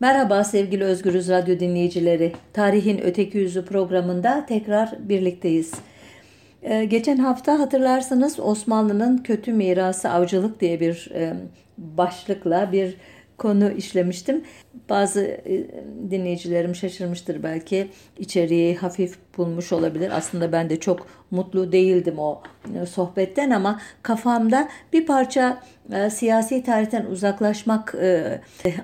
Merhaba sevgili Özgürüz Radyo dinleyicileri. Tarihin Öteki Yüzü programında tekrar birlikteyiz. Ee, geçen hafta hatırlarsanız Osmanlı'nın kötü mirası avcılık diye bir e, başlıkla bir konu işlemiştim. Bazı e, dinleyicilerim şaşırmıştır belki. içeriği hafif bulmuş olabilir. Aslında ben de çok mutlu değildim o e, sohbetten ama kafamda bir parça e, siyasi tarihten uzaklaşmak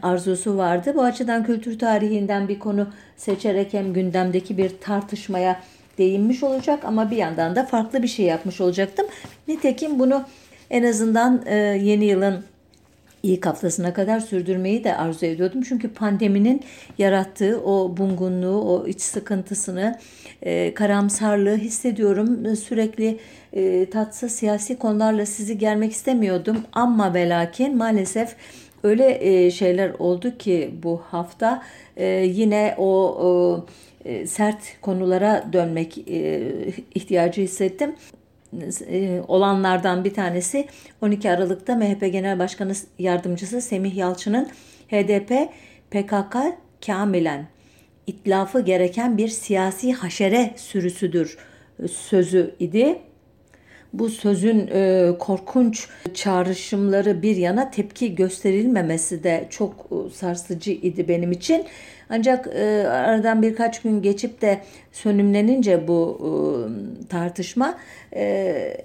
arzusu vardı. Bu açıdan kültür tarihinden bir konu seçerek hem gündemdeki bir tartışmaya değinmiş olacak ama bir yandan da farklı bir şey yapmış olacaktım. Nitekim bunu en azından yeni yılın ilk haftasına kadar sürdürmeyi de arzu ediyordum. Çünkü pandeminin yarattığı o bungunluğu, o iç sıkıntısını, e, karamsarlığı hissediyorum. Sürekli e, tatsız siyasi konularla sizi gelmek istemiyordum. Ama ve lakin maalesef öyle e, şeyler oldu ki bu hafta e, yine o... E, sert konulara dönmek e, ihtiyacı hissettim. E, olanlardan bir tanesi 12 Aralık'ta MHP Genel Başkanı Yardımcısı Semih Yalçın'ın HDP PKK kamilen itlafı gereken bir siyasi haşere sürüsüdür sözü idi. Bu sözün e, korkunç çağrışımları bir yana tepki gösterilmemesi de çok e, sarsıcı idi benim için. Ancak e, aradan birkaç gün geçip de sönümlenince bu e, tartışma e,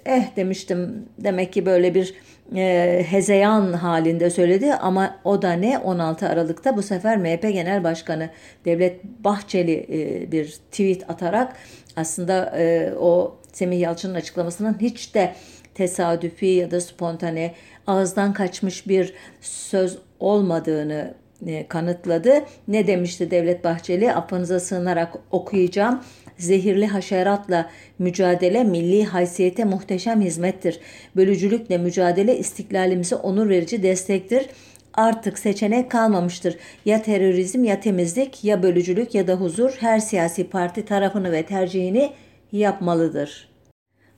eh demiştim. Demek ki böyle bir e, hezeyan halinde söyledi. Ama o da ne? 16 Aralık'ta bu sefer MHP Genel Başkanı Devlet Bahçeli e, bir tweet atarak aslında e, o Semih Yalçın'ın açıklamasının hiç de tesadüfi ya da spontane ağızdan kaçmış bir söz olmadığını kanıtladı. Ne demişti Devlet Bahçeli? Affınıza sığınarak okuyacağım. Zehirli haşeratla mücadele milli haysiyete muhteşem hizmettir. Bölücülükle mücadele istiklalimize onur verici destektir. Artık seçenek kalmamıştır. Ya terörizm ya temizlik ya bölücülük ya da huzur her siyasi parti tarafını ve tercihini yapmalıdır.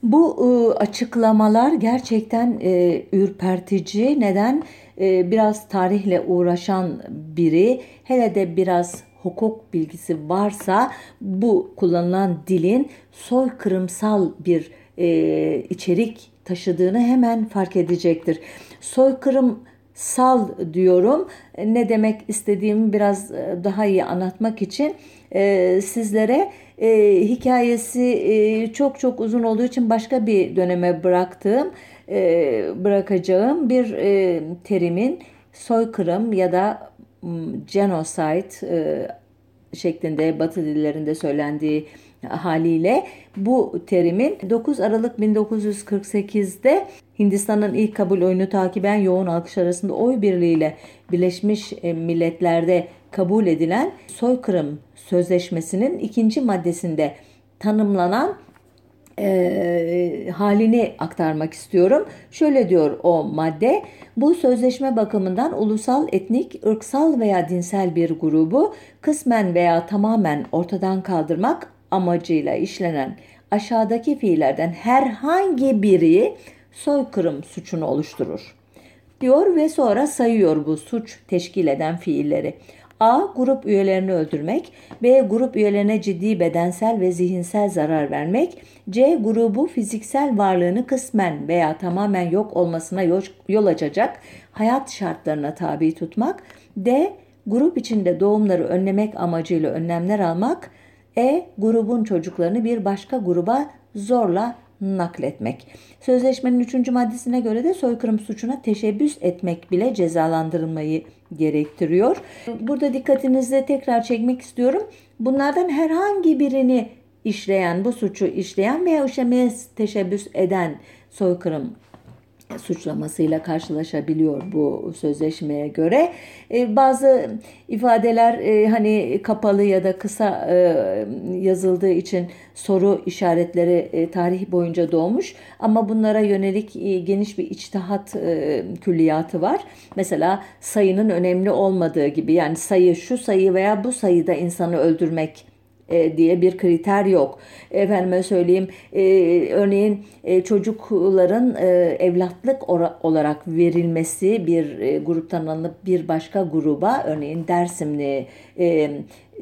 Bu e, açıklamalar gerçekten e, ürpertici. Neden? E, biraz tarihle uğraşan biri, hele de biraz hukuk bilgisi varsa bu kullanılan dilin soykırımsal bir e, içerik taşıdığını hemen fark edecektir. Soykırım sal diyorum. Ne demek istediğimi biraz e, daha iyi anlatmak için e, sizlere e, hikayesi e, çok çok uzun olduğu için başka bir döneme bıraktığım, bırakacağım bir e, terimin soykırım ya da genocide e, şeklinde Batı dillerinde söylendiği haliyle bu terimin 9 Aralık 1948'de Hindistan'ın ilk kabul oyunu takiben yoğun alkış arasında oy birliğiyle Birleşmiş e, Milletler'de kabul edilen soykırım sözleşmesinin ikinci maddesinde tanımlanan e, halini aktarmak istiyorum. Şöyle diyor o madde, bu sözleşme bakımından ulusal, etnik, ırksal veya dinsel bir grubu kısmen veya tamamen ortadan kaldırmak amacıyla işlenen aşağıdaki fiillerden herhangi biri soykırım suçunu oluşturur. Diyor ve sonra sayıyor bu suç teşkil eden fiilleri. A. Grup üyelerini öldürmek. B. Grup üyelerine ciddi bedensel ve zihinsel zarar vermek. C. Grubu fiziksel varlığını kısmen veya tamamen yok olmasına yol açacak hayat şartlarına tabi tutmak. D. Grup içinde doğumları önlemek amacıyla önlemler almak. E. Grubun çocuklarını bir başka gruba zorla nakletmek. Sözleşmenin 3. maddesine göre de soykırım suçuna teşebbüs etmek bile cezalandırılmayı gerektiriyor. Burada dikkatinizi tekrar çekmek istiyorum. Bunlardan herhangi birini işleyen, bu suçu işleyen veya işlemeye teşebbüs eden soykırım suçlamasıyla karşılaşabiliyor bu sözleşmeye göre. E, bazı ifadeler e, hani kapalı ya da kısa e, yazıldığı için soru işaretleri tarih boyunca doğmuş ama bunlara yönelik geniş bir içtihat külliyatı var. Mesela sayının önemli olmadığı gibi yani sayı şu sayı veya bu sayıda insanı öldürmek e, diye bir kriter yok. Efendime söyleyeyim e, örneğin e, çocukların e, evlatlık olarak verilmesi bir e, gruptan alınıp bir başka gruba örneğin Dersimli e,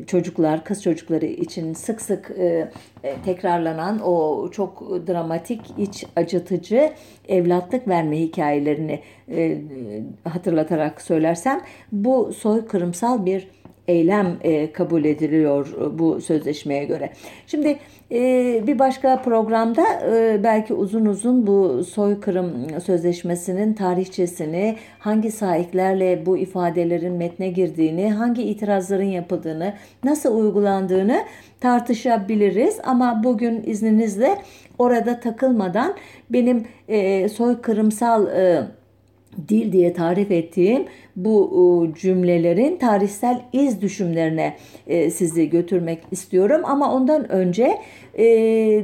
çocuklar, kız çocukları için sık sık e, e, tekrarlanan o çok dramatik, iç acıtıcı evlatlık verme hikayelerini e, hatırlatarak söylersem bu soykırımsal bir eylem e, kabul ediliyor e, bu sözleşmeye göre. Şimdi e, bir başka programda e, belki uzun uzun bu soykırım sözleşmesinin tarihçesini, hangi sahiplerle bu ifadelerin metne girdiğini, hangi itirazların yapıldığını, nasıl uygulandığını tartışabiliriz. Ama bugün izninizle orada takılmadan benim e, soykırımsal e, dil diye tarif ettiğim bu cümlelerin tarihsel iz düşümlerine e, sizi götürmek istiyorum. Ama ondan önce e,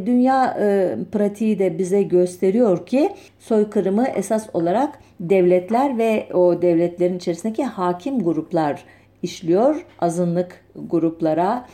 dünya e, pratiği de bize gösteriyor ki soykırımı esas olarak devletler ve o devletlerin içerisindeki hakim gruplar işliyor azınlık gruplara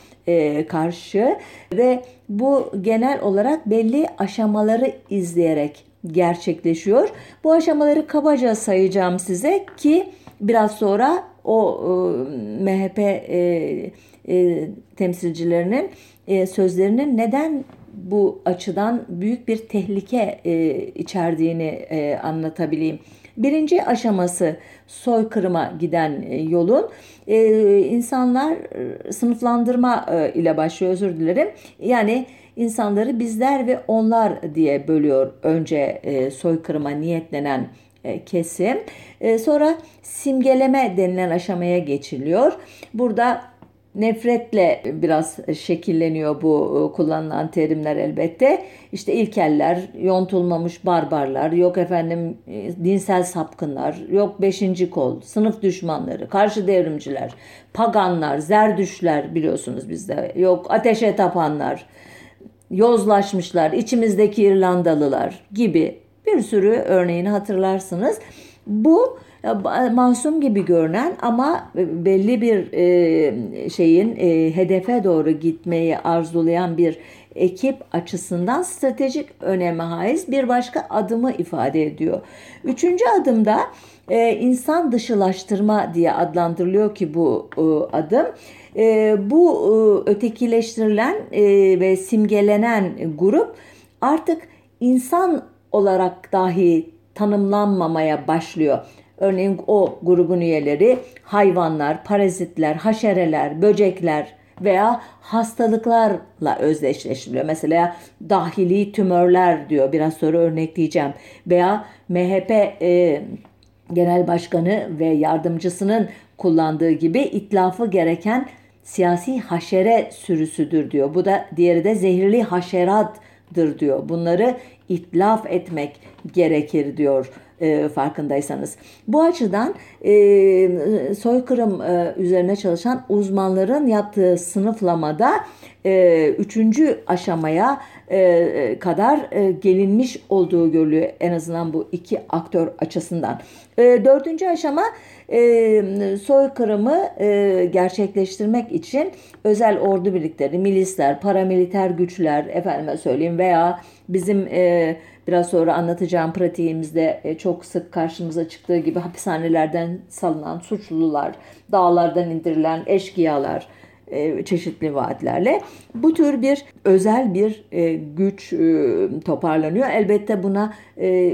karşı ve bu genel olarak belli aşamaları izleyerek gerçekleşiyor. Bu aşamaları kabaca sayacağım size ki biraz sonra o e, MHP e, e, temsilcilerinin e, sözlerinin neden bu açıdan büyük bir tehlike e, içerdiğini e, anlatabileyim. Birinci aşaması soykırıma giden e, yolun e, insanlar e, sınıflandırma e, ile başlıyor özür dilerim. Yani insanları bizler ve onlar diye bölüyor önce e, soykırıma niyetlenen kesim. E, sonra simgeleme denilen aşamaya geçiliyor. Burada nefretle biraz şekilleniyor bu e, kullanılan terimler elbette. İşte ilkeller, yontulmamış barbarlar, yok efendim e, dinsel sapkınlar, yok beşinci kol, sınıf düşmanları, karşı devrimciler, paganlar, zerdüşler biliyorsunuz bizde, yok ateşe tapanlar, yozlaşmışlar, içimizdeki İrlandalılar gibi bir sürü örneğini hatırlarsınız. Bu e, masum gibi görünen ama belli bir e, şeyin e, hedefe doğru gitmeyi arzulayan bir ekip açısından stratejik öneme haiz bir başka adımı ifade ediyor. Üçüncü adımda insan dışılaştırma diye adlandırılıyor ki bu adım. bu ötekileştirilen ve simgelenen grup artık insan olarak dahi tanımlanmamaya başlıyor. Örneğin o grubun üyeleri hayvanlar, parazitler, haşereler, böcekler veya hastalıklarla özdeşleştiriliyor. Mesela dahili tümörler diyor biraz sonra örnekleyeceğim. Veya MHP e, Genel Başkanı ve yardımcısının kullandığı gibi itlafı gereken siyasi haşere sürüsüdür diyor. Bu da diğeri de zehirli haşeratdır diyor. Bunları itlaf etmek gerekir diyor e, farkındaysanız. Bu açıdan e, soykırım e, üzerine çalışan uzmanların yaptığı sınıflamada e, üçüncü aşamaya e, kadar e, gelinmiş olduğu görülüyor en azından bu iki aktör açısından. E, dördüncü aşama e, soykırımı e, gerçekleştirmek için özel ordu birlikleri, milisler, paramiliter güçler, efendime söyleyeyim veya bizim e, biraz sonra anlatacağım pratiğimizde e, çok sık karşımıza çıktığı gibi hapishanelerden salınan suçlular, dağlardan indirilen eşkıyalar, e, çeşitli vaatlerle bu tür bir özel bir e, güç toparlanıyor. Elbette buna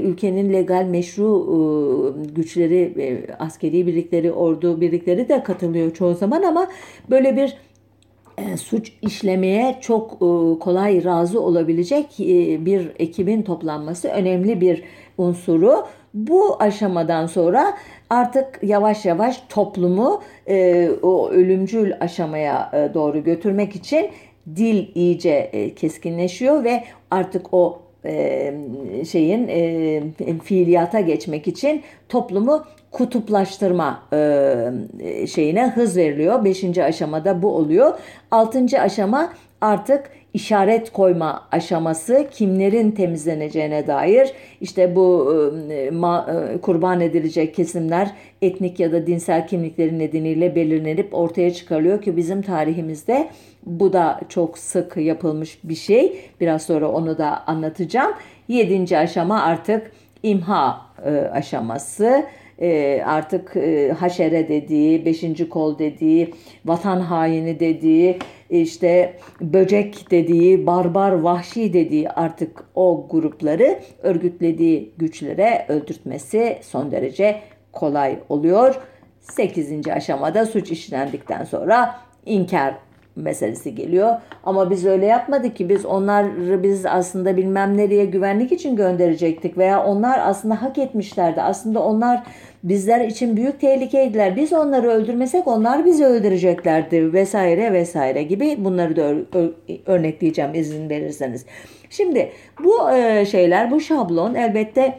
ülkenin legal meşru güçleri, askeri birlikleri, ordu birlikleri de katılıyor çoğu zaman ama böyle bir suç işlemeye çok e, kolay razı olabilecek e, bir ekibin toplanması önemli bir unsuru. Bu aşamadan sonra artık yavaş yavaş toplumu o ölümcül aşamaya doğru götürmek için dil iyice keskinleşiyor ve artık o şeyin fiiliyata geçmek için toplumu kutuplaştırma e, şeyine hız veriliyor. Beşinci aşamada bu oluyor. Altıncı aşama artık işaret koyma aşaması kimlerin temizleneceğine dair işte bu e, ma, e, kurban edilecek kesimler etnik ya da dinsel kimlikleri nedeniyle belirlenip ortaya çıkarılıyor ki bizim tarihimizde bu da çok sık yapılmış bir şey. Biraz sonra onu da anlatacağım. Yedinci aşama artık imha e, aşaması e, artık e, haşere dediği, beşinci kol dediği, vatan haini dediği, işte böcek dediği, barbar vahşi dediği artık o grupları örgütlediği güçlere öldürtmesi son derece kolay oluyor. Sekizinci aşamada suç işlendikten sonra inkar meselesi geliyor. Ama biz öyle yapmadık ki biz onları biz aslında bilmem nereye güvenlik için gönderecektik veya onlar aslında hak etmişlerdi. Aslında onlar bizler için büyük tehlikeydiler. Biz onları öldürmesek onlar bizi öldüreceklerdi vesaire vesaire gibi bunları da örnekleyeceğim izin verirseniz. Şimdi bu e, şeyler bu şablon elbette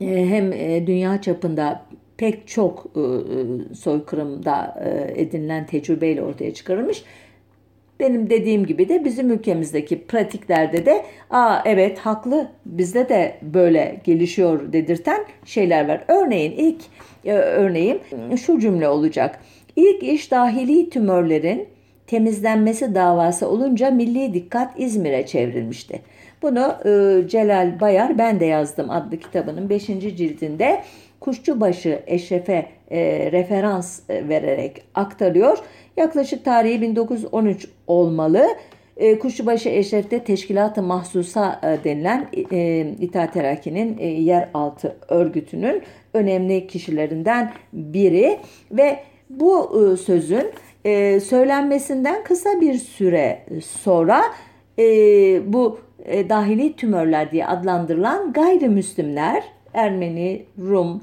e, hem e, dünya çapında pek çok soykırımda edinilen tecrübeyle ortaya çıkarılmış benim dediğim gibi de bizim ülkemizdeki pratiklerde de aa evet haklı bizde de böyle gelişiyor dedirten şeyler var. Örneğin ilk e, örneğim şu cümle olacak. İlk iş dahili tümörlerin temizlenmesi davası olunca milli dikkat İzmir'e çevrilmişti. Bunu e, Celal Bayar Ben de yazdım adlı kitabının 5. cildinde Kuşçubaşı Eşref'e e, referans e, vererek aktarıyor. Yaklaşık tarihi 1913 olmalı. E, Kuşçubaşı Eşref'te Teşkilat-ı Mahsusa e, denilen e, İttihat Terakki'nin e, yeraltı örgütünün önemli kişilerinden biri ve bu e, sözün e, söylenmesinden kısa bir süre sonra e, bu e, dahili tümörler diye adlandırılan gayrimüslimler Ermeni, Rum,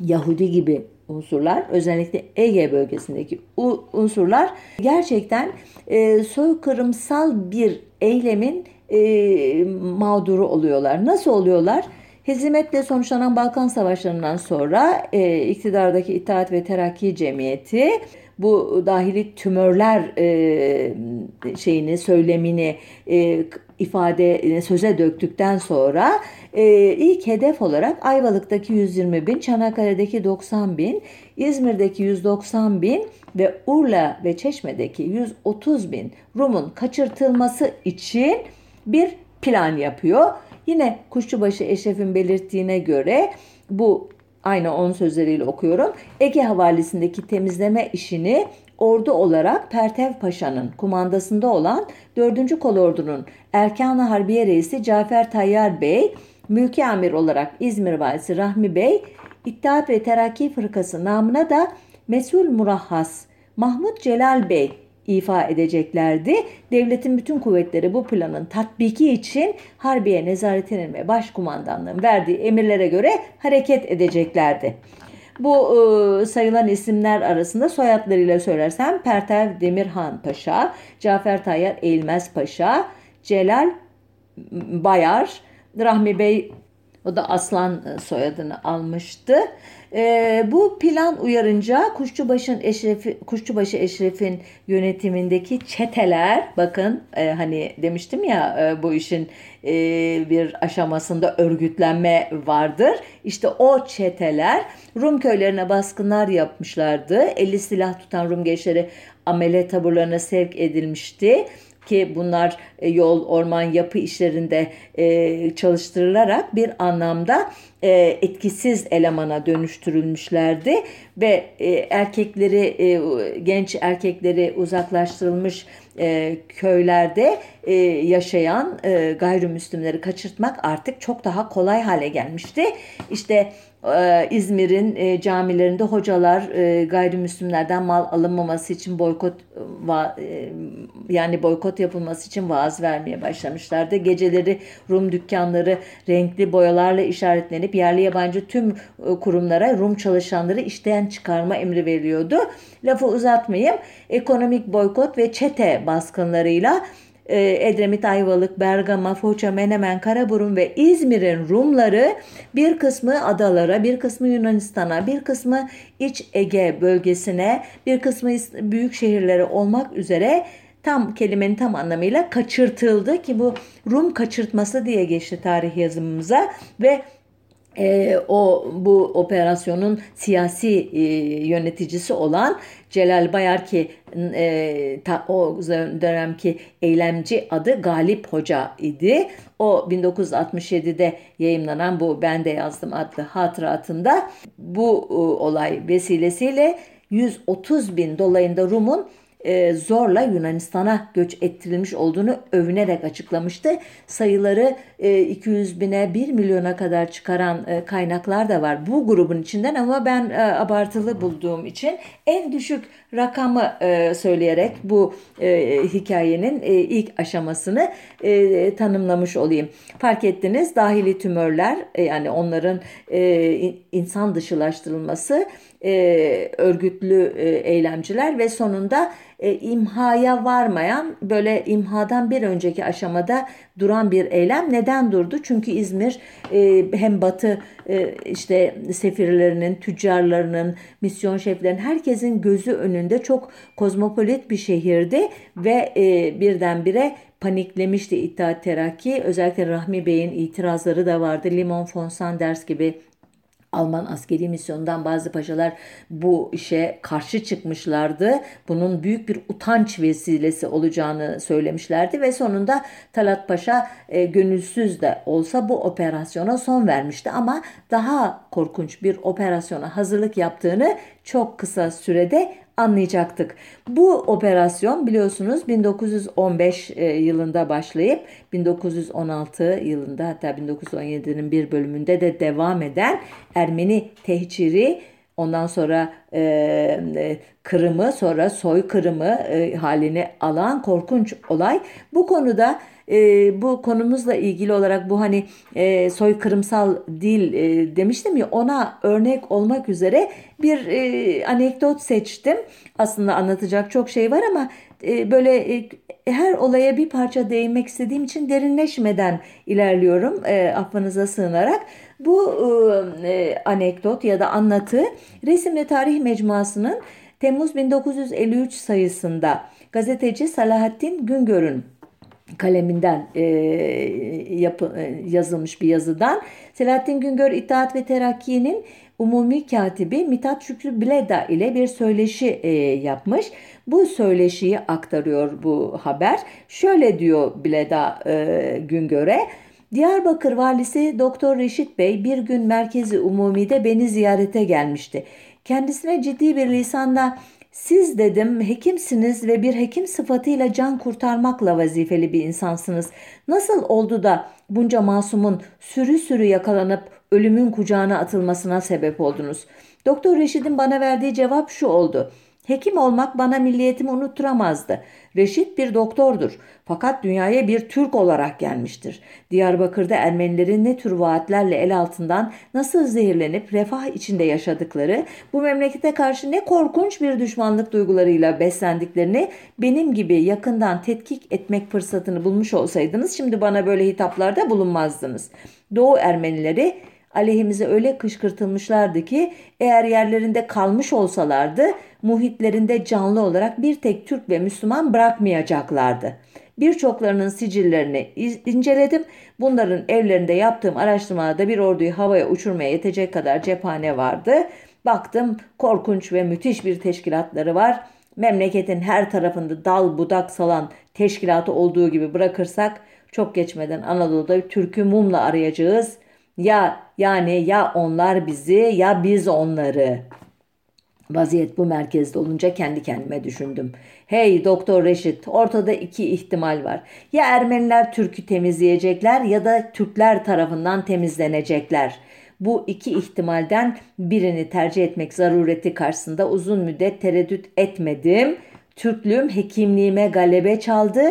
Yahudi gibi unsurlar özellikle Ege bölgesindeki unsurlar gerçekten e, soykırımsal bir eylemin e, mağduru oluyorlar. Nasıl oluyorlar? Hezimetle sonuçlanan Balkan Savaşları'ndan sonra e, iktidardaki İttihat ve Terakki Cemiyeti bu dahili tümörler e, şeyini söylemini e, ifade söze döktükten sonra e, ilk hedef olarak Ayvalık'taki 120 bin, Çanakkale'deki 90 bin, İzmir'deki 190 bin ve Urla ve Çeşme'deki 130 bin Rum'un kaçırtılması için bir plan yapıyor. Yine Kuşçubaşı Eşref'in belirttiğine göre bu aynı onun sözleriyle okuyorum. Ege havalisindeki temizleme işini ordu olarak Pertev Paşa'nın kumandasında olan 4. Kolordu'nun Erkan-ı Harbiye Reisi Cafer Tayyar Bey, mülki amir olarak İzmir Valisi Rahmi Bey, İttihat ve Terakki Fırkası namına da Mesul Murahhas Mahmut Celal Bey ifa edeceklerdi. Devletin bütün kuvvetleri bu planın tatbiki için Harbiye Nezaretinin ve Başkumandanlığın verdiği emirlere göre hareket edeceklerdi. Bu e, sayılan isimler arasında soyadlarıyla söylersem Pertev Demirhan Paşa, Cafer Tayyar Eğilmez Paşa, Celal Bayar, Rahmi Bey o da Aslan e, soyadını almıştı. E, bu plan uyarınca Kuşçubaşı'nın Eşrefi, Kuşçubaşı Eşref'in yönetimindeki çeteler bakın e, hani demiştim ya e, bu işin e, bir aşamasında örgütlenme vardır. İşte o çeteler Rum köylerine baskınlar yapmışlardı. 50 silah tutan Rum gençleri amele taburlarına sevk edilmişti ki bunlar e, yol, orman, yapı işlerinde e, çalıştırılarak bir anlamda e, etkisiz elemana dönüştürülmüşlerdi ve erkekleri, genç erkekleri uzaklaştırılmış köylerde yaşayan gayrimüslimleri kaçırtmak artık çok daha kolay hale gelmişti. İşte İzmir'in e, camilerinde hocalar e, gayrimüslimlerden mal alınmaması için boykot e, yani boykot yapılması için vaaz vermeye başlamışlardı. Geceleri Rum dükkanları renkli boyalarla işaretlenip yerli yabancı tüm kurumlara Rum çalışanları işten çıkarma emri veriliyordu. Lafı uzatmayayım. Ekonomik boykot ve çete baskınlarıyla ee, Edremit, Ayvalık, Bergama, Foça, Menemen, Karaburun ve İzmir'in Rumları bir kısmı adalara, bir kısmı Yunanistan'a, bir kısmı İç Ege bölgesine, bir kısmı büyük şehirlere olmak üzere tam kelimenin tam anlamıyla kaçırtıldı ki bu Rum kaçırtması diye geçti tarih yazımımıza ve e, o bu operasyonun siyasi e, yöneticisi olan Celal Bayar ki e, ta, o dönemki eylemci adı Galip Hoca idi. O 1967'de yayımlanan bu Ben de yazdım adlı hatıratında bu e, olay vesilesiyle 130 bin dolayında Rum'un e, zorla Yunanistan'a göç ettirilmiş olduğunu övünerek açıklamıştı. Sayıları e, 200 bine 1 milyona kadar çıkaran e, kaynaklar da var bu grubun içinden ama ben e, abartılı bulduğum için en düşük rakamı e, söyleyerek bu e, hikayenin e, ilk aşamasını e, tanımlamış olayım. Fark ettiniz dahili tümörler e, yani onların e, insan dışılaştırılması e, örgütlü e, eylemciler ve sonunda e, imhaya varmayan böyle imhadan bir önceki aşamada duran bir eylem neden durdu? Çünkü İzmir e, hem batı e, işte sefirlerinin, tüccarlarının, misyon şeflerinin herkesin gözü önünde çok kozmopolit bir şehirdi ve e, birdenbire paniklemişti İttihat Terakki. Özellikle Rahmi Bey'in itirazları da vardı. Limon von Sanders gibi Alman askeri misyonundan bazı paşalar bu işe karşı çıkmışlardı. Bunun büyük bir utanç vesilesi olacağını söylemişlerdi ve sonunda Talat Paşa e, gönülsüz de olsa bu operasyona son vermişti ama daha korkunç bir operasyona hazırlık yaptığını çok kısa sürede anlayacaktık. Bu operasyon biliyorsunuz 1915 e, yılında başlayıp 1916 yılında hatta 1917'nin bir bölümünde de devam eden Ermeni tehciri Ondan sonra e, Kırım'ı sonra soy Kırım'ı e, halini alan korkunç olay. Bu konuda e, bu konumuzla ilgili olarak bu hani e, soykırımsal dil e, demiştim ya ona örnek olmak üzere bir e, anekdot seçtim. Aslında anlatacak çok şey var ama e, böyle e, her olaya bir parça değinmek istediğim için derinleşmeden ilerliyorum e, affınıza sığınarak. Bu e, e anekdot ya da anlatı Resimli Tarih Mecmuası'nın Temmuz 1953 sayısında gazeteci Salahattin Güngör'ün kaleminden e, yapı, e, yazılmış bir yazıdan. Selahattin Güngör İttihat ve Terakki'nin umumi katibi Mithat Şükrü Bleda ile bir söyleşi e, yapmış. Bu söyleşiyi aktarıyor bu haber. Şöyle diyor Bleda e, Güngör'e. Diyarbakır valisi Doktor Reşit Bey bir gün merkezi umumide beni ziyarete gelmişti. Kendisine ciddi bir lisanla siz dedim hekimsiniz ve bir hekim sıfatıyla can kurtarmakla vazifeli bir insansınız. Nasıl oldu da bunca masumun sürü sürü yakalanıp ölümün kucağına atılmasına sebep oldunuz? Doktor Reşit'in bana verdiği cevap şu oldu. Hekim olmak bana milliyetimi unutturamazdı. Reşit bir doktordur. Fakat dünyaya bir Türk olarak gelmiştir. Diyarbakır'da Ermenilerin ne tür vaatlerle el altından nasıl zehirlenip refah içinde yaşadıkları, bu memlekete karşı ne korkunç bir düşmanlık duygularıyla beslendiklerini benim gibi yakından tetkik etmek fırsatını bulmuş olsaydınız şimdi bana böyle hitaplarda bulunmazdınız. Doğu Ermenileri aleyhimize öyle kışkırtılmışlardı ki eğer yerlerinde kalmış olsalardı muhitlerinde canlı olarak bir tek Türk ve Müslüman bırakmayacaklardı. Birçoklarının sicillerini inceledim. Bunların evlerinde yaptığım araştırmada bir orduyu havaya uçurmaya yetecek kadar cephane vardı. Baktım korkunç ve müthiş bir teşkilatları var. Memleketin her tarafında dal budak salan teşkilatı olduğu gibi bırakırsak çok geçmeden Anadolu'da Türk'ü mumla arayacağız. Ya yani ya onlar bizi ya biz onları. Vaziyet bu merkezde olunca kendi kendime düşündüm. Hey Doktor Reşit ortada iki ihtimal var. Ya Ermeniler Türk'ü temizleyecekler ya da Türkler tarafından temizlenecekler. Bu iki ihtimalden birini tercih etmek zarureti karşısında uzun müddet tereddüt etmedim. Türklüğüm hekimliğime galebe çaldı.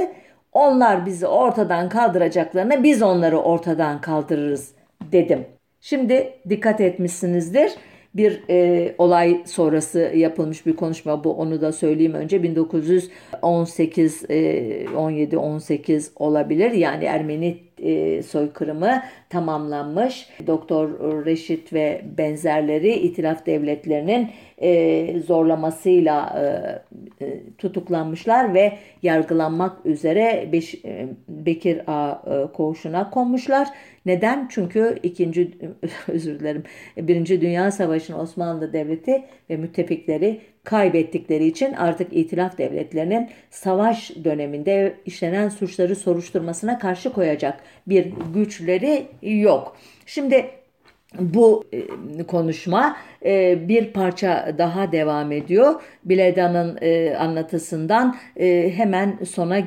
Onlar bizi ortadan kaldıracaklarına biz onları ortadan kaldırırız dedim. Şimdi dikkat etmişsinizdir bir e, olay sonrası yapılmış bir konuşma bu onu da söyleyeyim önce 1918 e, 17 18 olabilir yani Ermeni e, soykırımı tamamlanmış. Doktor Reşit ve benzerleri itilaf devletlerinin e, zorlamasıyla e, e, tutuklanmışlar ve yargılanmak üzere Bekir A e, koğuşuna konmuşlar. Neden? Çünkü ikinci özür dilerim Birinci Dünya Savaşı'nın Osmanlı Devleti ve müttefikleri kaybettikleri için artık itilaf devletlerinin savaş döneminde işlenen suçları soruşturmasına karşı koyacak bir güçleri yok. Şimdi bu e, konuşma e, bir parça daha devam ediyor. Bileda'nın e, anlatısından hemen sona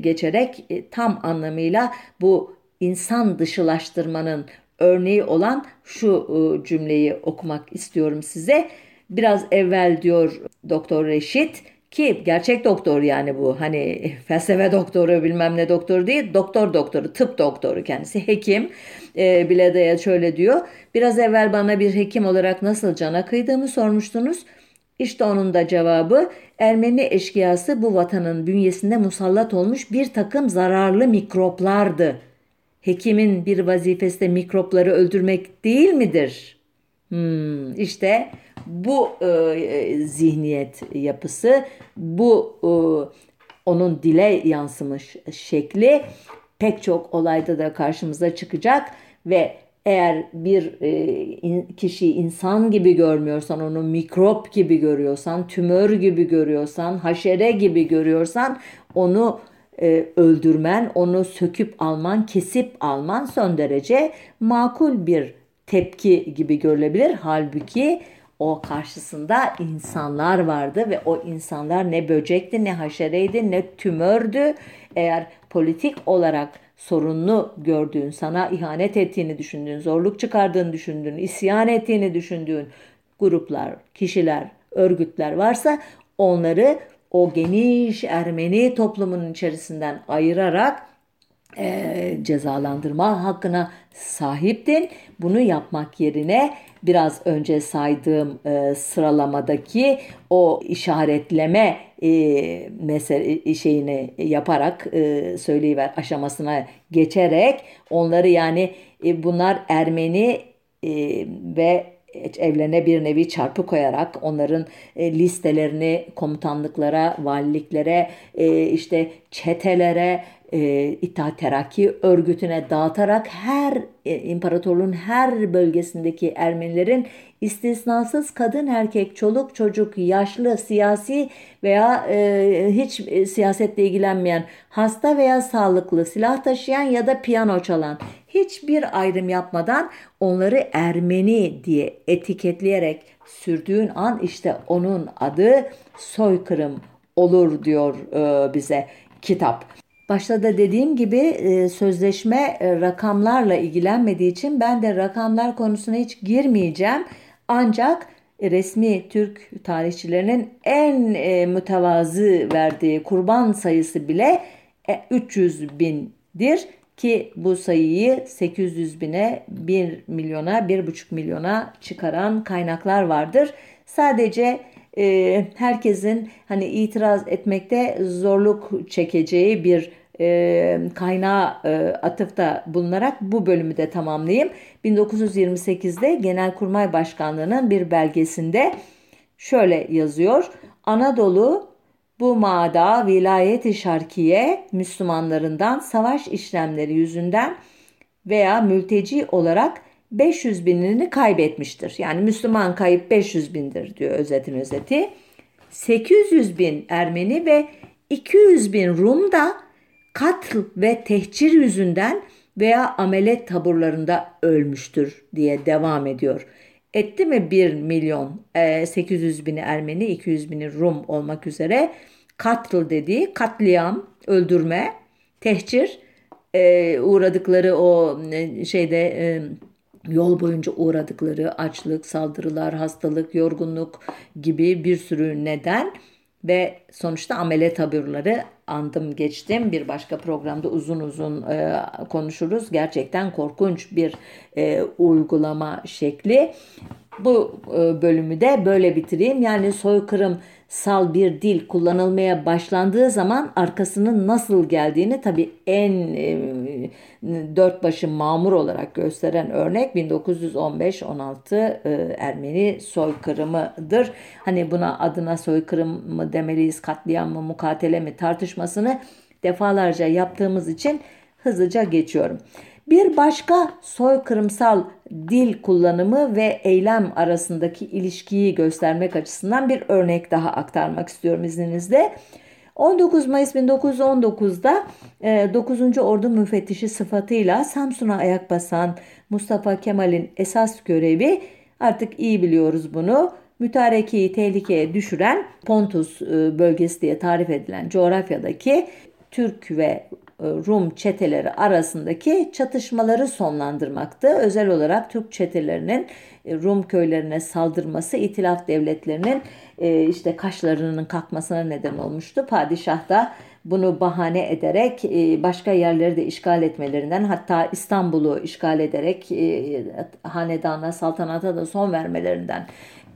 geçerek tam anlamıyla bu insan dışılaştırmanın örneği olan şu cümleyi okumak istiyorum size. Biraz evvel diyor Doktor Reşit ki gerçek doktor yani bu hani felsefe doktoru bilmem ne doktoru değil doktor doktoru tıp doktoru kendisi hekim e, Bileda'ya şöyle diyor biraz evvel bana bir hekim olarak nasıl cana kıydığımı sormuştunuz İşte onun da cevabı Ermeni eşkıyası bu vatanın bünyesinde musallat olmuş bir takım zararlı mikroplardı. Hekimin bir vazifesi de mikropları öldürmek değil midir? Hmm, işte bu e, zihniyet yapısı, bu e, onun dile yansımış şekli pek çok olayda da karşımıza çıkacak ve eğer bir e, kişiyi insan gibi görmüyorsan, onu mikrop gibi görüyorsan, tümör gibi görüyorsan, haşere gibi görüyorsan onu e, öldürmen, onu söküp alman, kesip alman son derece makul bir tepki gibi görülebilir. Halbuki o karşısında insanlar vardı ve o insanlar ne böcekti ne haşereydi ne tümördü. Eğer politik olarak sorunlu gördüğün, sana ihanet ettiğini düşündüğün, zorluk çıkardığını düşündüğün, isyan ettiğini düşündüğün gruplar, kişiler, örgütler varsa onları o geniş Ermeni toplumunun içerisinden ayırarak e, cezalandırma hakkına sahiptin. Bunu yapmak yerine biraz önce saydığım e, sıralamadaki o işaretleme e, mesele şeyini yaparak e, söyleyiver aşamasına geçerek onları yani e, bunlar Ermeni e, ve evlerine bir nevi çarpı koyarak onların e, listelerini komutanlıklara, valiliklere, e, işte çetelere, e, İttihat Terakki örgütüne dağıtarak her imparatorluğun her bölgesindeki Ermenilerin istisnasız kadın erkek çoluk çocuk yaşlı siyasi veya hiç siyasetle ilgilenmeyen hasta veya sağlıklı silah taşıyan ya da piyano çalan hiçbir ayrım yapmadan onları Ermeni diye etiketleyerek sürdüğün an işte onun adı soykırım olur diyor e, bize kitap. Başta da dediğim gibi e, sözleşme e, rakamlarla ilgilenmediği için ben de rakamlar konusuna hiç girmeyeceğim. Ancak resmi Türk tarihçilerinin en mütevazı verdiği kurban sayısı bile 300 bindir ki bu sayıyı 800 bine 1 milyona 1,5 milyona çıkaran kaynaklar vardır. Sadece e, herkesin hani itiraz etmekte zorluk çekeceği bir e, kaynağı e, atıfta bulunarak bu bölümü de tamamlayayım. 1928'de Genelkurmay Başkanlığı'nın bir belgesinde şöyle yazıyor. Anadolu bu mağda vilayeti şarkiye Müslümanlarından savaş işlemleri yüzünden veya mülteci olarak 500 binini kaybetmiştir. Yani Müslüman kayıp 500 bindir diyor özetin özeti. 800 bin Ermeni ve 200 bin Rum da katl ve tehcir yüzünden veya amelet taburlarında ölmüştür diye devam ediyor. Etti mi 1 milyon e, 800 bini Ermeni 200 bini Rum olmak üzere katl dediği katliam, öldürme, tehcir e, uğradıkları o e, şeyde e, yol boyunca uğradıkları açlık, saldırılar, hastalık, yorgunluk gibi bir sürü neden ve sonuçta amele taburları andım geçtim. Bir başka programda uzun uzun e, konuşuruz. Gerçekten korkunç bir e, uygulama şekli. Bu e, bölümü de böyle bitireyim. Yani soykırım sal bir dil kullanılmaya başlandığı zaman arkasının nasıl geldiğini tabi en e, dört başı mamur olarak gösteren örnek 1915-16 e, Ermeni soykırımıdır. Hani buna adına soykırım mı demeliyiz, katliam mı, mukatele mi tartışmasını defalarca yaptığımız için hızlıca geçiyorum. Bir başka soykırımsal dil kullanımı ve eylem arasındaki ilişkiyi göstermek açısından bir örnek daha aktarmak istiyorum izninizle. 19 Mayıs 1919'da 9. E, Ordu müfettişi sıfatıyla Samsun'a ayak basan Mustafa Kemal'in esas görevi artık iyi biliyoruz bunu mütarekeyi tehlikeye düşüren Pontus e, bölgesi diye tarif edilen coğrafyadaki Türk ve Rum çeteleri arasındaki çatışmaları sonlandırmaktı. Özel olarak Türk çetelerinin e, Rum köylerine saldırması itilaf devletlerinin e, işte kaşlarının kalkmasına neden olmuştu. Padişah da bunu bahane ederek başka yerleri de işgal etmelerinden hatta İstanbul'u işgal ederek hanedana, saltanata da son vermelerinden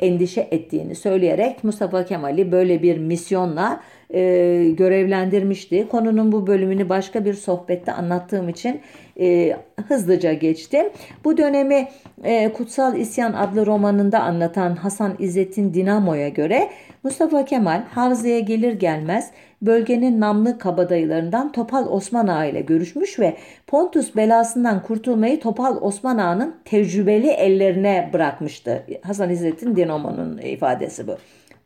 endişe ettiğini söyleyerek Mustafa Kemal'i böyle bir misyonla e, görevlendirmişti. Konunun bu bölümünü başka bir sohbette anlattığım için e, hızlıca geçtim. Bu dönemi e, Kutsal İsyan adlı romanında anlatan Hasan İzzettin Dinamo'ya göre Mustafa Kemal Havza'ya gelir gelmez bölgenin namlı kabadayılarından Topal Osman Ağa ile görüşmüş ve Pontus belasından kurtulmayı Topal Osman Ağa'nın tecrübeli ellerine bırakmıştı. Hasan İzzettin Dinamo'nun ifadesi bu.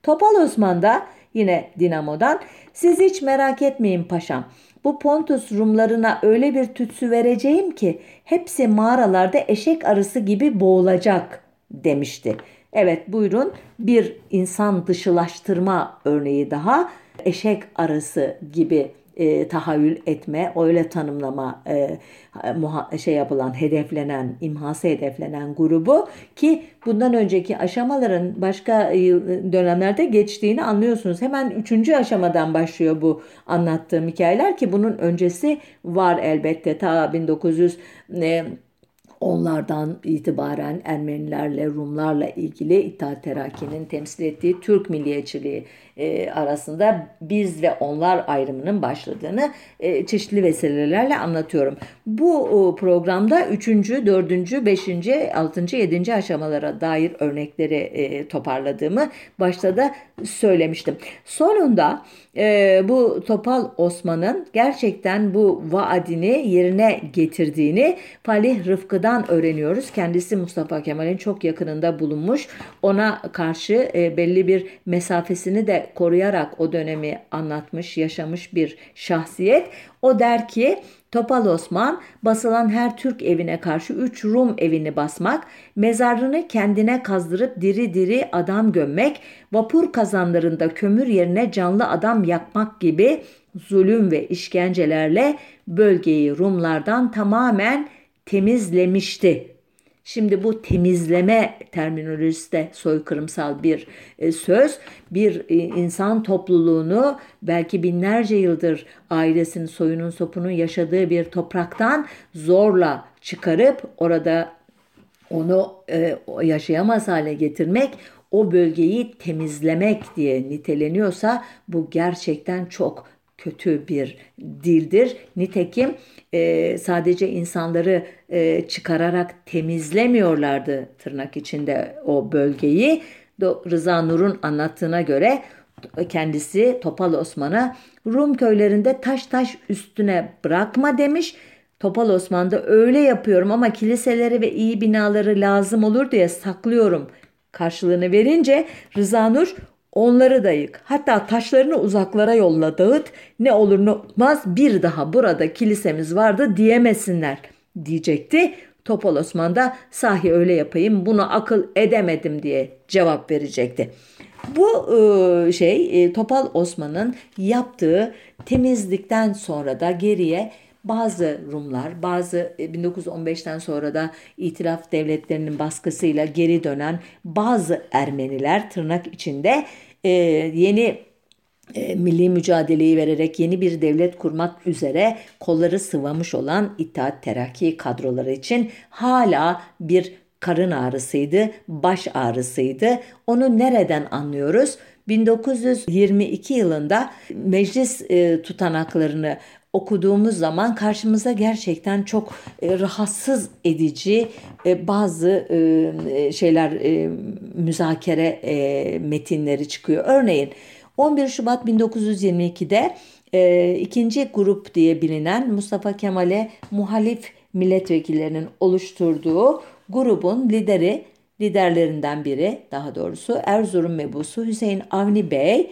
Topal Osman da yine Dinamo'dan siz hiç merak etmeyin paşam. Bu Pontus Rumlarına öyle bir tütsü vereceğim ki hepsi mağaralarda eşek arısı gibi boğulacak demişti. Evet buyurun bir insan dışılaştırma örneği daha eşek arısı gibi e, tahayyül etme, öyle tanımlama e, muha, şey yapılan, hedeflenen, imhası hedeflenen grubu ki bundan önceki aşamaların başka dönemlerde geçtiğini anlıyorsunuz. Hemen üçüncü aşamadan başlıyor bu anlattığım hikayeler ki bunun öncesi var elbette ta 1900 e, Onlardan itibaren Ermenilerle, Rumlarla ilgili İttihat Terakki'nin temsil ettiği Türk milliyetçiliği e, arasında biz ve onlar ayrımının başladığını e, çeşitli vesilelerle anlatıyorum. Bu e, programda 3. 4. 5. 6. 7. aşamalara dair örnekleri toparladığımı başta da söylemiştim. Sonunda bu Topal Osman'ın gerçekten bu vaadini yerine getirdiğini Falih Rıfkı'dan öğreniyoruz. Kendisi Mustafa Kemal'in çok yakınında bulunmuş. Ona karşı belli bir mesafesini de koruyarak o dönemi anlatmış, yaşamış bir şahsiyet. O der ki Topal Osman basılan her Türk evine karşı üç Rum evini basmak, mezarını kendine kazdırıp diri diri adam gömmek, vapur kazanlarında kömür yerine canlı adam yakmak gibi zulüm ve işkencelerle bölgeyi Rumlardan tamamen temizlemişti. Şimdi bu temizleme terminolojisi de soykırımsal bir e, söz. Bir e, insan topluluğunu belki binlerce yıldır ailesinin, soyunun, sopunun yaşadığı bir topraktan zorla çıkarıp orada onu e, yaşayamaz hale getirmek, o bölgeyi temizlemek diye niteleniyorsa bu gerçekten çok kötü bir dildir. Nitekim e, sadece insanları e, çıkararak temizlemiyorlardı tırnak içinde o bölgeyi. Rıza Nur'un anlattığına göre kendisi Topal Osman'a Rum köylerinde taş taş üstüne bırakma demiş. Topal Osman da öyle yapıyorum ama kiliseleri ve iyi binaları lazım olur diye saklıyorum karşılığını verince Rıza Nur Onları da yık. Hatta taşlarını uzaklara yolla dağıt. Ne olur ne olmaz bir daha burada kilisemiz vardı diyemesinler diyecekti. Topal Osman da sahi öyle yapayım bunu akıl edemedim diye cevap verecekti. Bu e, şey e, Topal Osman'ın yaptığı temizlikten sonra da geriye bazı Rumlar, bazı 1915'ten e, sonra da itiraf devletlerinin baskısıyla geri dönen bazı Ermeniler tırnak içinde e, yeni e, milli mücadeleyi vererek yeni bir devlet kurmak üzere kolları sıvamış olan İttihat Terakki kadroları için hala bir karın ağrısıydı, baş ağrısıydı. Onu nereden anlıyoruz? 1922 yılında meclis e, tutanaklarını okuduğumuz zaman karşımıza gerçekten çok e, rahatsız edici e, bazı e, şeyler e, müzakere e, metinleri çıkıyor. Örneğin 11 Şubat 1922'de e, ikinci grup diye bilinen Mustafa Kemal'e muhalif milletvekillerinin oluşturduğu grubun lideri liderlerinden biri daha doğrusu Erzurum mebusu Hüseyin Avni Bey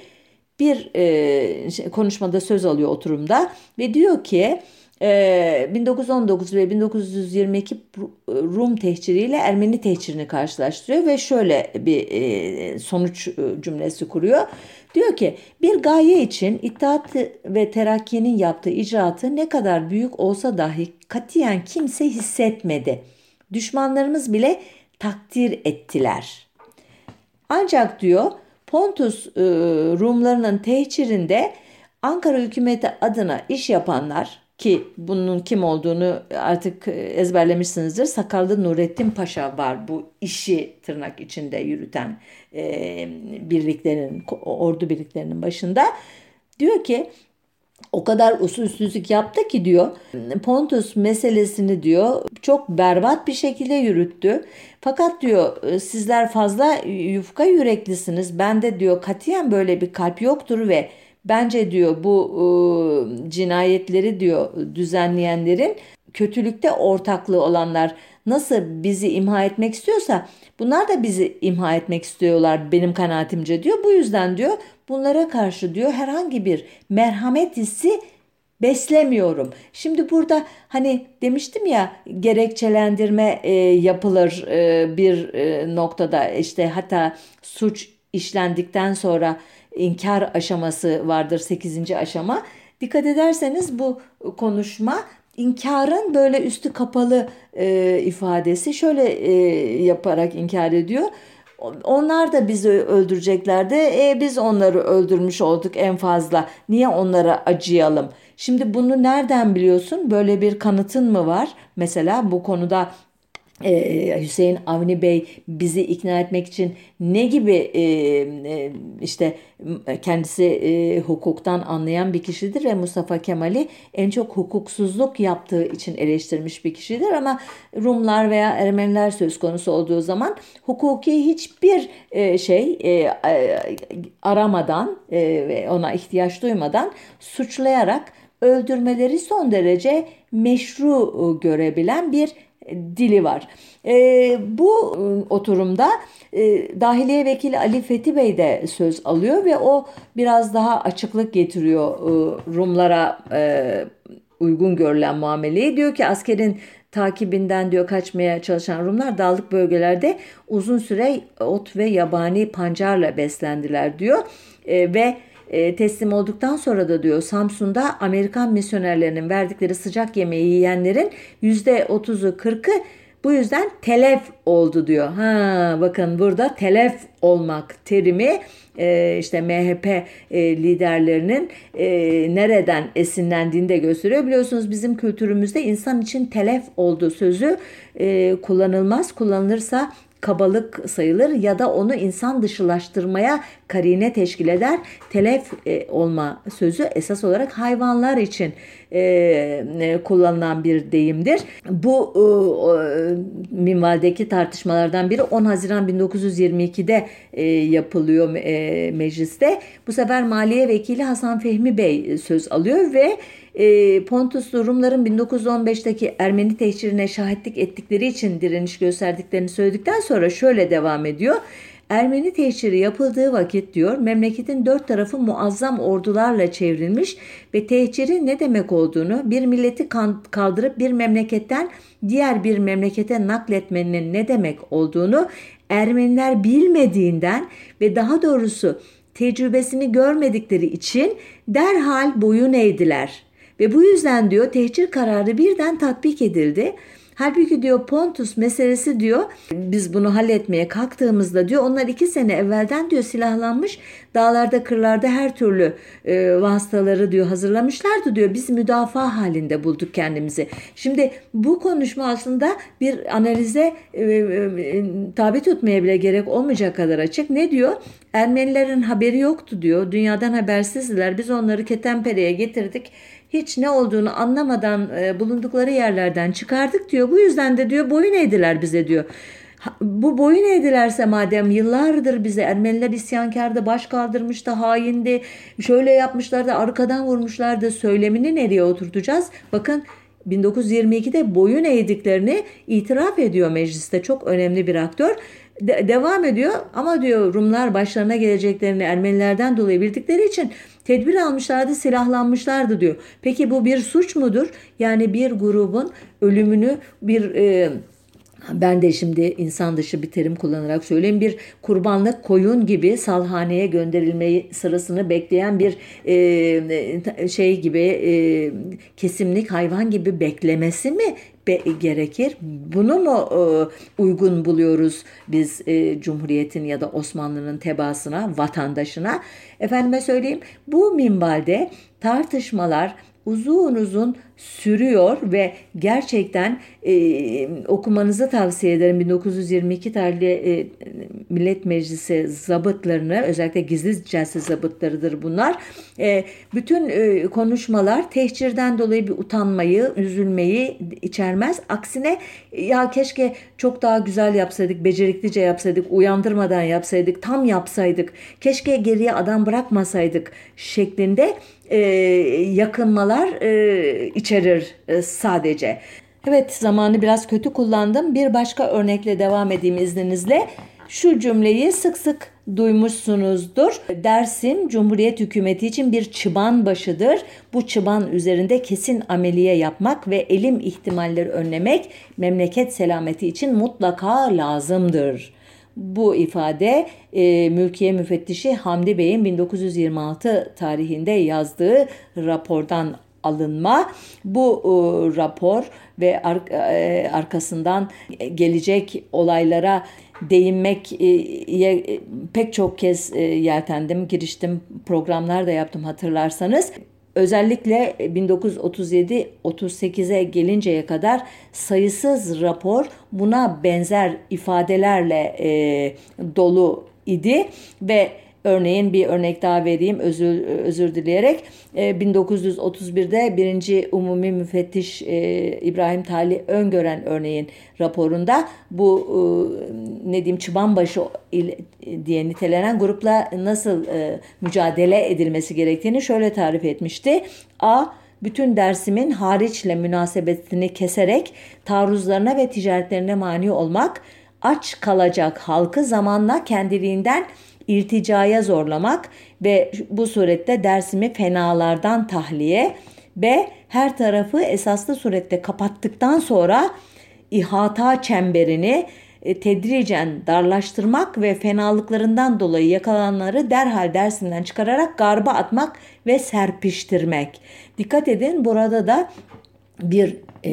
bir e, konuşmada söz alıyor oturumda ve diyor ki e, 1919 ve 1922 Rum tehciriyle Ermeni tehcirini karşılaştırıyor ve şöyle bir e, sonuç e, cümlesi kuruyor. Diyor ki bir gaye için İttihat ve Terakki'nin yaptığı icraatı ne kadar büyük olsa dahi katiyen kimse hissetmedi. Düşmanlarımız bile takdir ettiler. Ancak diyor Pontus e, Rumlarının tehcirinde Ankara hükümeti adına iş yapanlar ki bunun kim olduğunu artık ezberlemişsinizdir. Sakallı Nurettin Paşa var bu işi tırnak içinde yürüten e, birliklerin, ordu birliklerinin başında. Diyor ki o kadar usulsüzlük yaptı ki diyor Pontus meselesini diyor çok berbat bir şekilde yürüttü. Fakat diyor sizler fazla yufka yüreklisiniz. Bende diyor katiyen böyle bir kalp yoktur ve bence diyor bu e, cinayetleri diyor düzenleyenlerin kötülükte ortaklığı olanlar nasıl bizi imha etmek istiyorsa bunlar da bizi imha etmek istiyorlar benim kanaatimce diyor. Bu yüzden diyor bunlara karşı diyor herhangi bir merhamet hissi beslemiyorum. Şimdi burada hani demiştim ya gerekçelendirme e, yapılır e, bir e, noktada işte hatta suç işlendikten sonra inkar aşaması vardır 8. aşama. Dikkat ederseniz bu konuşma inkarın böyle üstü kapalı e, ifadesi şöyle e, yaparak inkar ediyor. Onlar da bizi öldüreceklerdi. E, biz onları öldürmüş olduk en fazla. Niye onlara acıyalım? Şimdi bunu nereden biliyorsun? Böyle bir kanıtın mı var? Mesela bu konuda ee, Hüseyin Avni Bey bizi ikna etmek için ne gibi e, e, işte kendisi e, hukuktan anlayan bir kişidir ve Mustafa Kemal'i en çok hukuksuzluk yaptığı için eleştirmiş bir kişidir. Ama Rumlar veya Ermeniler söz konusu olduğu zaman hukuki hiçbir e, şey aramadan ve ona ihtiyaç duymadan suçlayarak öldürmeleri son derece meşru görebilen bir dili var. E, bu ıı, oturumda e, Dahiliye Vekili Ali Fethi Bey de söz alıyor ve o biraz daha açıklık getiriyor e, Rumlara e, uygun görülen muameleyi. Diyor ki askerin takibinden diyor kaçmaya çalışan Rumlar dağlık bölgelerde uzun süre ot ve yabani pancarla beslendiler diyor. E, ve e, teslim olduktan sonra da diyor Samsun'da Amerikan misyonerlerinin verdikleri sıcak yemeği yiyenlerin %30'u 40'ı bu yüzden telef oldu diyor. Ha bakın burada telef olmak terimi e, işte MHP e, liderlerinin e, nereden esinlendiğini de gösteriyor. Biliyorsunuz bizim kültürümüzde insan için telef olduğu sözü e, kullanılmaz. Kullanılırsa kabalık sayılır ya da onu insan dışılaştırmaya karine teşkil eder. Telef e, olma sözü esas olarak hayvanlar için e, e, kullanılan bir deyimdir. Bu e, minvaldeki tartışmalardan biri 10 Haziran 1922'de e, yapılıyor e, mecliste. Bu sefer Maliye Vekili Hasan Fehmi Bey söz alıyor ve e, Pontuslu Rumların 1915'teki Ermeni tehcirine şahitlik ettikleri için direniş gösterdiklerini söyledikten sonra şöyle devam ediyor. Ermeni tehciri yapıldığı vakit diyor memleketin dört tarafı muazzam ordularla çevrilmiş ve tehcirin ne demek olduğunu bir milleti kaldırıp bir memleketten diğer bir memlekete nakletmenin ne demek olduğunu Ermeniler bilmediğinden ve daha doğrusu tecrübesini görmedikleri için derhal boyun eğdiler. Ve bu yüzden diyor tehcir kararı birden tatbik edildi. Halbuki diyor Pontus meselesi diyor biz bunu halletmeye kalktığımızda diyor onlar iki sene evvelden diyor silahlanmış dağlarda kırlarda her türlü e, vasıtaları diyor hazırlamışlardı diyor. Biz müdafaa halinde bulduk kendimizi. Şimdi bu konuşma aslında bir analize e, e, tabi tutmaya bile gerek olmayacak kadar açık. Ne diyor? Ermenilerin haberi yoktu diyor. Dünyadan habersizdiler. Biz onları Ketenpere'ye getirdik hiç ne olduğunu anlamadan e, bulundukları yerlerden çıkardık diyor. Bu yüzden de diyor boyun eğdiler bize diyor. Bu boyun eğdilerse madem yıllardır bize Ermeniler isyankardı, baş kaldırmıştı, haindi, şöyle yapmışlardı, arkadan vurmuşlardı söylemini nereye oturtacağız? Bakın 1922'de boyun eğdiklerini itiraf ediyor mecliste. Çok önemli bir aktör. De- devam ediyor ama diyor Rumlar başlarına geleceklerini Ermenilerden dolayı bildikleri için tedbir almışlardı, silahlanmışlardı diyor. Peki bu bir suç mudur? Yani bir grubun ölümünü bir e, ben de şimdi insan dışı bir terim kullanarak söyleyeyim bir kurbanlık koyun gibi salhaneye gönderilmeyi sırasını bekleyen bir e, şey gibi e, kesimlik hayvan gibi beklemesi mi be- gerekir? Bunu mu e, uygun buluyoruz biz e, Cumhuriyet'in ya da Osmanlı'nın tebaasına, vatandaşına? Efendime söyleyeyim bu minvalde tartışmalar uzun uzun sürüyor ve gerçekten e, okumanızı tavsiye ederim. 1922 tarihli e, Millet Meclisi zabıtlarını özellikle gizli celse zabıtlarıdır bunlar. E, bütün e, konuşmalar tehcirden dolayı bir utanmayı, üzülmeyi içermez. Aksine ya keşke çok daha güzel yapsaydık, beceriklice yapsaydık, uyandırmadan yapsaydık, tam yapsaydık, keşke geriye adam bırakmasaydık şeklinde e, yakınmalar e, içerir e, sadece. Evet zamanı biraz kötü kullandım. Bir başka örnekle devam edeyim izninizle. Şu cümleyi sık sık duymuşsunuzdur. Dersim Cumhuriyet hükümeti için bir çıban başıdır. Bu çıban üzerinde kesin ameliye yapmak ve elim ihtimalleri önlemek memleket selameti için mutlaka lazımdır. Bu ifade e, Mülkiye Müfettişi Hamdi Bey'in 1926 tarihinde yazdığı rapordan alınma. Bu e, rapor ve ar, e, arkasından gelecek olaylara değinmek e, e, pek çok kez e, yeltendim, giriştim, programlar da yaptım hatırlarsanız. Özellikle 1937-38'e gelinceye kadar sayısız rapor buna benzer ifadelerle e, dolu idi ve Örneğin bir örnek daha vereyim özür, özür dileyerek. 1931'de e, birinci Umumi Müfettiş e, İbrahim Tali Öngören örneğin raporunda bu e, ne diyeyim çıbanbaşı diye nitelenen grupla nasıl mücadele edilmesi gerektiğini şöyle tarif etmişti. A bütün dersimin hariçle münasebetini keserek taarruzlarına ve ticaretlerine mani olmak, aç kalacak halkı zamanla kendiliğinden irticaya zorlamak ve bu surette dersimi fenalardan tahliye ve her tarafı esaslı surette kapattıktan sonra ihata çemberini e, tedricen darlaştırmak ve fenalıklarından dolayı yakalananları derhal dersinden çıkararak garba atmak ve serpiştirmek. Dikkat edin burada da bir e,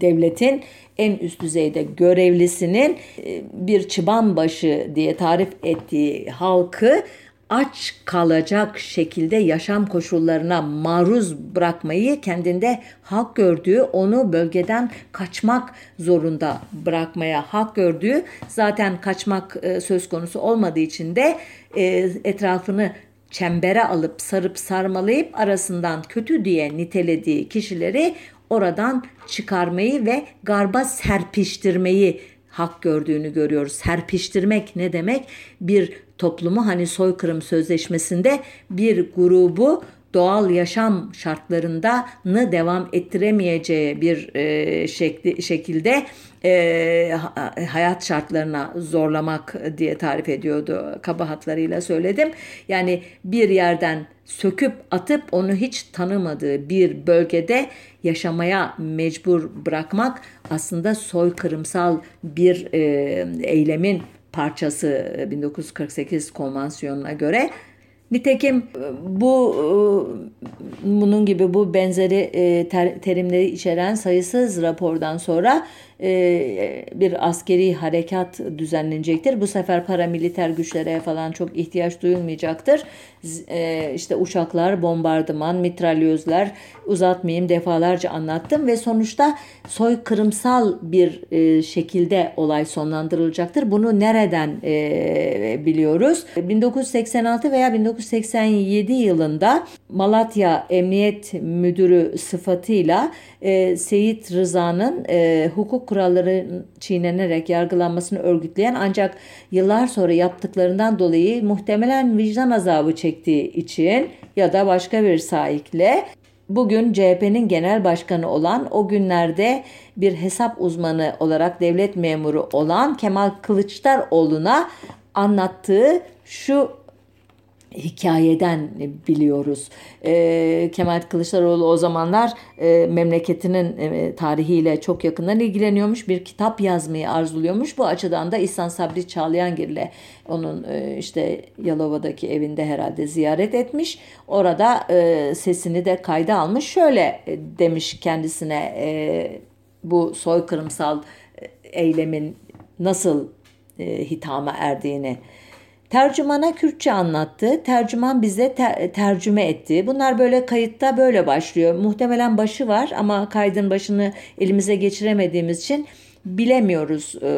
devletin en üst düzeyde görevlisinin e, bir çıban başı diye tarif ettiği halkı aç kalacak şekilde yaşam koşullarına maruz bırakmayı kendinde hak gördüğü, onu bölgeden kaçmak zorunda bırakmaya hak gördüğü, zaten kaçmak e, söz konusu olmadığı için de e, etrafını çembere alıp sarıp sarmalayıp arasından kötü diye nitelediği kişileri oradan çıkarmayı ve garba serpiştirmeyi hak gördüğünü görüyoruz. Serpiştirmek ne demek? Bir toplumu hani soykırım sözleşmesinde bir grubu doğal yaşam şartlarında nı devam ettiremeyeceği bir e, şekli, şekilde e, hayat şartlarına zorlamak diye tarif ediyordu kabahatlarıyla söyledim. Yani bir yerden söküp atıp onu hiç tanımadığı bir bölgede yaşamaya mecbur bırakmak aslında soykırımsal bir e, eylemin parçası 1948 konvansiyonuna göre. Nitekim bu bunun gibi bu benzeri terimleri içeren sayısız rapordan sonra bir askeri harekat düzenlenecektir. Bu sefer paramiliter güçlere falan çok ihtiyaç duyulmayacaktır. E, işte uçaklar, bombardıman, mitralyözler uzatmayayım defalarca anlattım ve sonuçta soykırımsal bir şekilde olay sonlandırılacaktır. Bunu nereden biliyoruz? 1986 veya 1987 yılında Malatya Emniyet Müdürü sıfatıyla Seyit Rıza'nın hukuk kuralları çiğnenerek yargılanmasını örgütleyen ancak yıllar sonra yaptıklarından dolayı muhtemelen vicdan azabı çektiği için ya da başka bir saikle bugün CHP'nin genel başkanı olan o günlerde bir hesap uzmanı olarak devlet memuru olan Kemal Kılıçdaroğlu'na anlattığı şu hikayeden biliyoruz. E, Kemal Kılıçdaroğlu o zamanlar e, memleketinin e, tarihiyle çok yakından ilgileniyormuş. Bir kitap yazmayı arzuluyormuş. Bu açıdan da İhsan Sabri Çağlayangil ile onun e, işte Yalova'daki evinde herhalde ziyaret etmiş. Orada e, sesini de kayda almış. Şöyle e, demiş kendisine e, bu soykırımsal e, eylemin nasıl e, hitama erdiğini. Tercümana Kürtçe anlattı. Tercüman bize ter- tercüme etti. Bunlar böyle kayıtta böyle başlıyor. Muhtemelen başı var ama kaydın başını elimize geçiremediğimiz için bilemiyoruz e,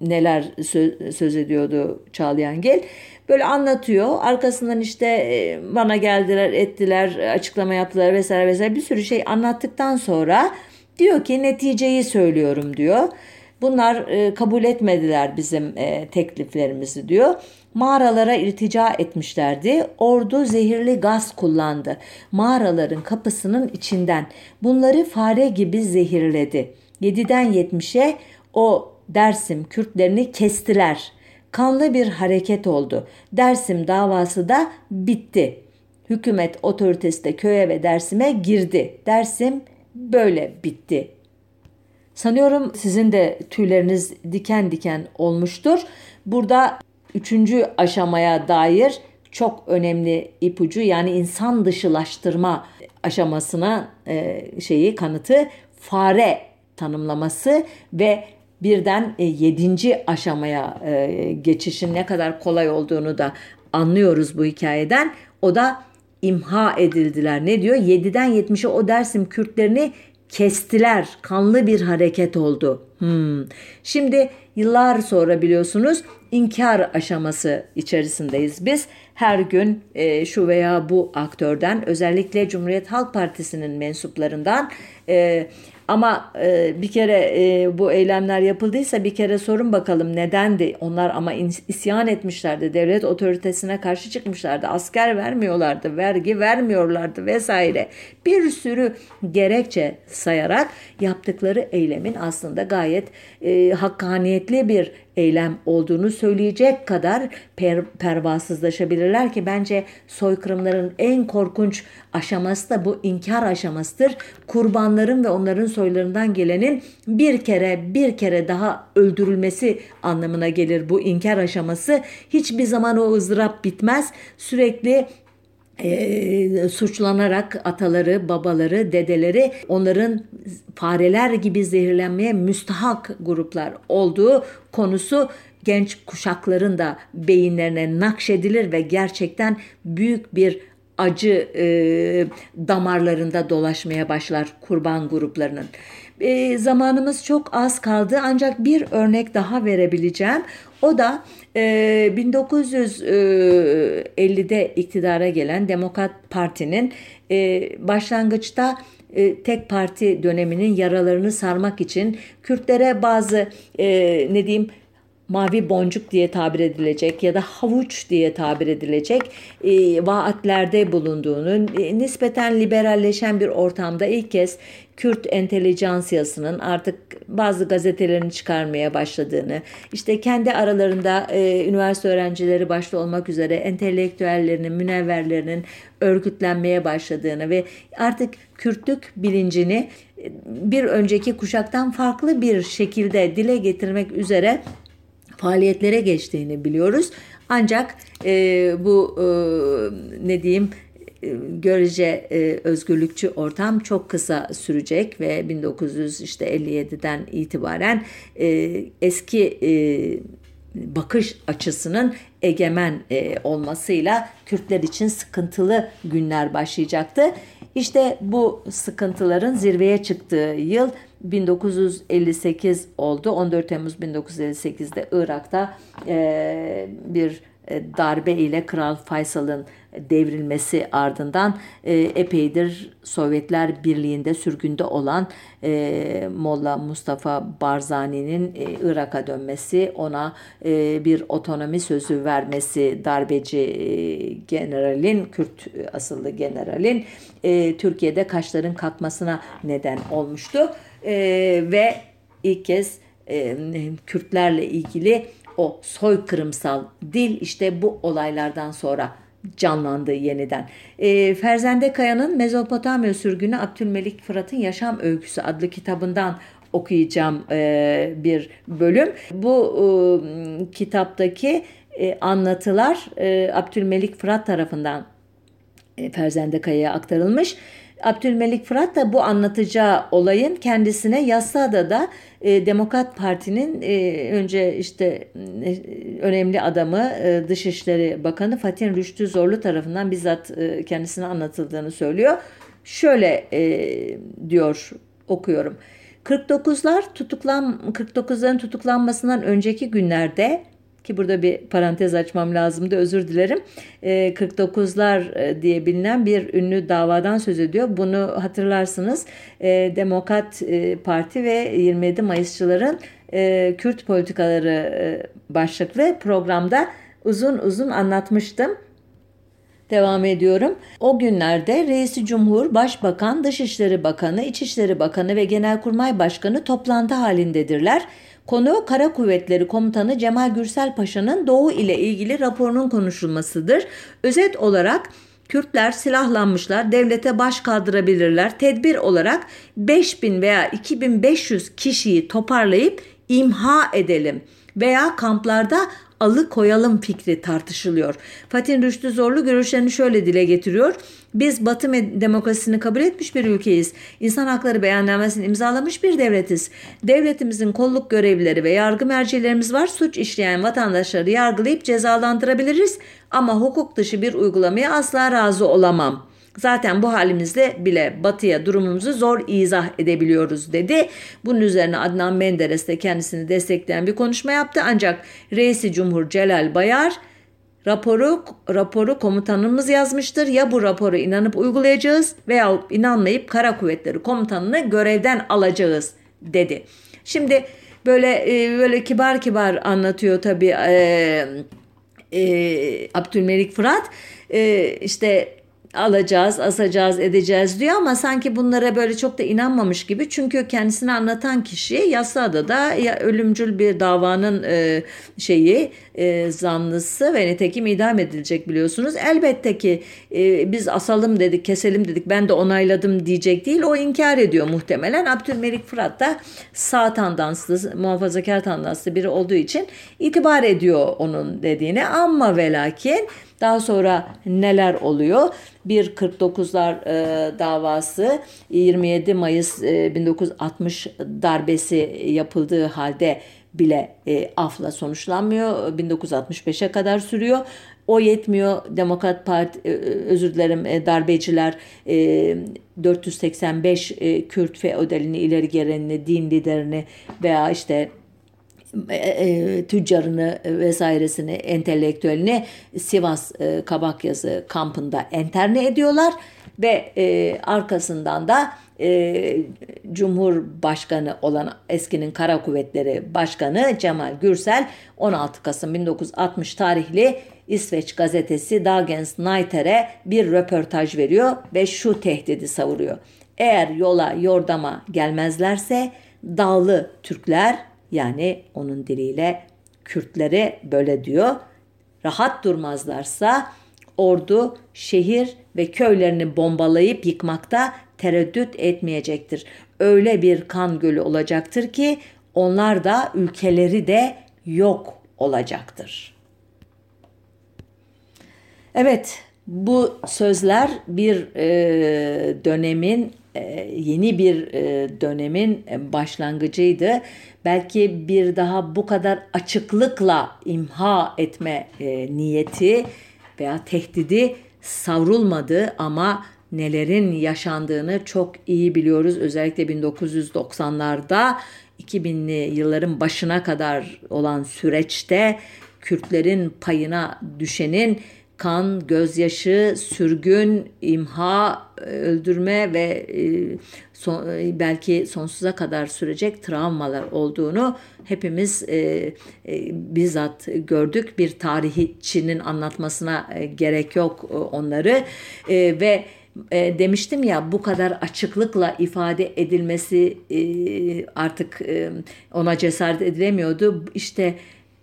neler söz, söz ediyordu Çağlayangel. Böyle anlatıyor. Arkasından işte e, bana geldiler, ettiler, açıklama yaptılar vesaire vesaire bir sürü şey anlattıktan sonra diyor ki neticeyi söylüyorum diyor. Bunlar e, kabul etmediler bizim e, tekliflerimizi diyor. Mağaralara iltica etmişlerdi. Ordu zehirli gaz kullandı. Mağaraların kapısının içinden bunları fare gibi zehirledi. 7'den 70'e o Dersim Kürtlerini kestiler. Kanlı bir hareket oldu. Dersim davası da bitti. Hükümet otoritesi de köye ve Dersim'e girdi. Dersim böyle bitti Sanıyorum sizin de tüyleriniz diken diken olmuştur. Burada üçüncü aşamaya dair çok önemli ipucu yani insan dışılaştırma aşamasına e, şeyi kanıtı fare tanımlaması ve birden e, yedinci aşamaya e, geçişin ne kadar kolay olduğunu da anlıyoruz bu hikayeden. O da imha edildiler. Ne diyor? 7'den 70'e o Dersim Kürtlerini kestiler. Kanlı bir hareket oldu. Hmm. Şimdi yıllar sonra biliyorsunuz inkar aşaması içerisindeyiz biz. Her gün e, şu veya bu aktörden özellikle Cumhuriyet Halk Partisi'nin mensuplarından e, ama e, bir kere e, bu eylemler yapıldıysa bir kere sorun bakalım nedendi? Onlar ama isyan etmişlerdi. Devlet otoritesine karşı çıkmışlardı. Asker vermiyorlardı, vergi vermiyorlardı vesaire. Bir sürü gerekçe sayarak yaptıkları eylemin aslında gayet e, hakkaniyetli bir eylem olduğunu söyleyecek kadar per, pervasızlaşabilirler ki bence soykırımların en korkunç aşaması da bu inkar aşamasıdır. Kurbanların ve onların soylarından gelenin bir kere bir kere daha öldürülmesi anlamına gelir bu inkar aşaması. Hiçbir zaman o ızdırap bitmez. Sürekli e, suçlanarak ataları, babaları, dedeleri onların fareler gibi zehirlenmeye müstahak gruplar olduğu konusu genç kuşakların da beyinlerine nakşedilir ve gerçekten büyük bir acı e, damarlarında dolaşmaya başlar kurban gruplarının. E, zamanımız çok az kaldı ancak bir örnek daha verebileceğim. O da e, 1950'de iktidara gelen Demokrat Parti'nin e, başlangıçta e, tek parti döneminin yaralarını sarmak için Kürtlere bazı e, ne diyeyim mavi boncuk diye tabir edilecek ya da havuç diye tabir edilecek e, vaatlerde bulunduğunu, e, nispeten liberalleşen bir ortamda ilk kez Kürt entelijansiyasının artık bazı gazetelerini çıkarmaya başladığını, işte kendi aralarında e, üniversite öğrencileri başta olmak üzere entelektüellerinin, münevverlerinin örgütlenmeye başladığını ve artık Kürtlük bilincini e, bir önceki kuşaktan farklı bir şekilde dile getirmek üzere faaliyetlere geçtiğini biliyoruz. Ancak e, bu e, ne diyeyim görece e, özgürlükçü ortam çok kısa sürecek ve 1957'den itibaren e, eski e, bakış açısının egemen e, olmasıyla Kürtler için sıkıntılı günler başlayacaktı. İşte bu sıkıntıların zirveye çıktığı yıl 1958 oldu. 14 Temmuz 1958'de Irak'ta e, bir e, darbe ile Kral Faysal'ın devrilmesi ardından e, epeydir Sovyetler Birliği'nde sürgünde olan e, Molla Mustafa Barzani'nin e, Irak'a dönmesi, ona e, bir otonomi sözü vermesi darbeci e, generalin, Kürt asıllı generalin e, Türkiye'de kaşların kalkmasına neden olmuştu. E, ve ilk kez e, Kürtlerle ilgili o soykırımsal dil işte bu olaylardan sonra canlandı yeniden. E, Ferzende Kaya'nın Mezopotamya sürgünü Abdülmelik Fırat'ın Yaşam Öyküsü adlı kitabından okuyacağım e, bir bölüm. Bu e, kitaptaki e, anlatılar e, Abdülmelik Fırat tarafından e, Ferzende Kaya'ya aktarılmış. Abdülmelik Fırat da bu anlatacağı olayın kendisine Yassıada'da e, Demokrat Parti'nin e, önce işte e, önemli adamı e, Dışişleri Bakanı Fatih Rüştü Zorlu tarafından bizzat e, kendisine anlatıldığını söylüyor. Şöyle e, diyor okuyorum. 49'lar tutuklan 49'ların tutuklanmasından önceki günlerde ki burada bir parantez açmam lazımdı özür dilerim. E, ee, 49'lar e, diye bilinen bir ünlü davadan söz ediyor. Bunu hatırlarsınız e, Demokrat e, Parti ve 27 Mayısçıların e, Kürt politikaları başlıklı programda uzun uzun anlatmıştım. Devam ediyorum. O günlerde Reisi Cumhur, Başbakan, Dışişleri Bakanı, İçişleri Bakanı ve Genelkurmay Başkanı toplantı halindedirler. Konu Kara Kuvvetleri Komutanı Cemal Gürsel Paşa'nın Doğu ile ilgili raporunun konuşulmasıdır. Özet olarak Kürtler silahlanmışlar, devlete baş kaldırabilirler. Tedbir olarak 5000 veya 2500 kişiyi toparlayıp imha edelim veya kamplarda alıkoyalım fikri tartışılıyor. Fatih Rüştü Zorlu görüşlerini şöyle dile getiriyor. Biz Batı demokrasisini kabul etmiş bir ülkeyiz. İnsan hakları beyannamesini imzalamış bir devletiz. Devletimizin kolluk görevlileri ve yargı mercilerimiz var. Suç işleyen vatandaşları yargılayıp cezalandırabiliriz ama hukuk dışı bir uygulamaya asla razı olamam.'' Zaten bu halimizde bile batıya durumumuzu zor izah edebiliyoruz dedi. Bunun üzerine Adnan Menderes de kendisini destekleyen bir konuşma yaptı. Ancak reisi Cumhur Celal Bayar raporu raporu komutanımız yazmıştır. Ya bu raporu inanıp uygulayacağız veya inanmayıp Kara Kuvvetleri Komutanını görevden alacağız dedi. Şimdi böyle e, böyle kibar kibar anlatıyor tabii e, e, Abdülmelik Fırat. E, işte alacağız, asacağız, edeceğiz diyor ama sanki bunlara böyle çok da inanmamış gibi. Çünkü kendisini anlatan kişi Yassıada'da ya ölümcül bir davanın e, şeyi e, zanlısı ve nitekim idam edilecek biliyorsunuz. Elbette ki e, biz asalım dedik, keselim dedik, ben de onayladım diyecek değil. O inkar ediyor muhtemelen. Abdülmelik Fırat da sağ tandanslı, muhafazakar tandanslı biri olduğu için itibar ediyor onun dediğine. Ama ve lakin daha sonra neler oluyor? Bir 49'lar e, davası 27 Mayıs e, 1960 darbesi yapıldığı halde bile e, afla sonuçlanmıyor. 1965'e kadar sürüyor. O yetmiyor. Demokrat Parti e, özür dilerim e, darbeciler e, 485 e, Kürt feodalini ileri gelenini, din liderini veya işte e, e, tüccarını vesairesini, entelektüelini Sivas e, Kabakyazı kampında enterne ediyorlar ve e, arkasından da e, Cumhurbaşkanı olan eskinin Kara Kuvvetleri Başkanı Cemal Gürsel 16 Kasım 1960 tarihli İsveç gazetesi Dagens Nyheter'e bir röportaj veriyor ve şu tehdidi savuruyor. Eğer yola yordama gelmezlerse dağlı Türkler yani onun diliyle Kürtlere böyle diyor. Rahat durmazlarsa ordu şehir ve köylerini bombalayıp yıkmakta tereddüt etmeyecektir. Öyle bir kan gölü olacaktır ki onlar da ülkeleri de yok olacaktır. Evet, Bu sözler bir e, dönemin yeni bir e, dönemin başlangıcıydı. Belki bir daha bu kadar açıklıkla imha etme e, niyeti veya tehdidi savrulmadı ama nelerin yaşandığını çok iyi biliyoruz. Özellikle 1990'larda 2000'li yılların başına kadar olan süreçte Kürtlerin payına düşenin kan, gözyaşı, sürgün, imha, öldürme ve e, son, e, belki sonsuza kadar sürecek travmalar olduğunu hepimiz e, e, bizzat gördük. Bir tarihçinin anlatmasına e, gerek yok e, onları e, ve e, demiştim ya bu kadar açıklıkla ifade edilmesi e, artık e, ona cesaret edilemiyordu. İşte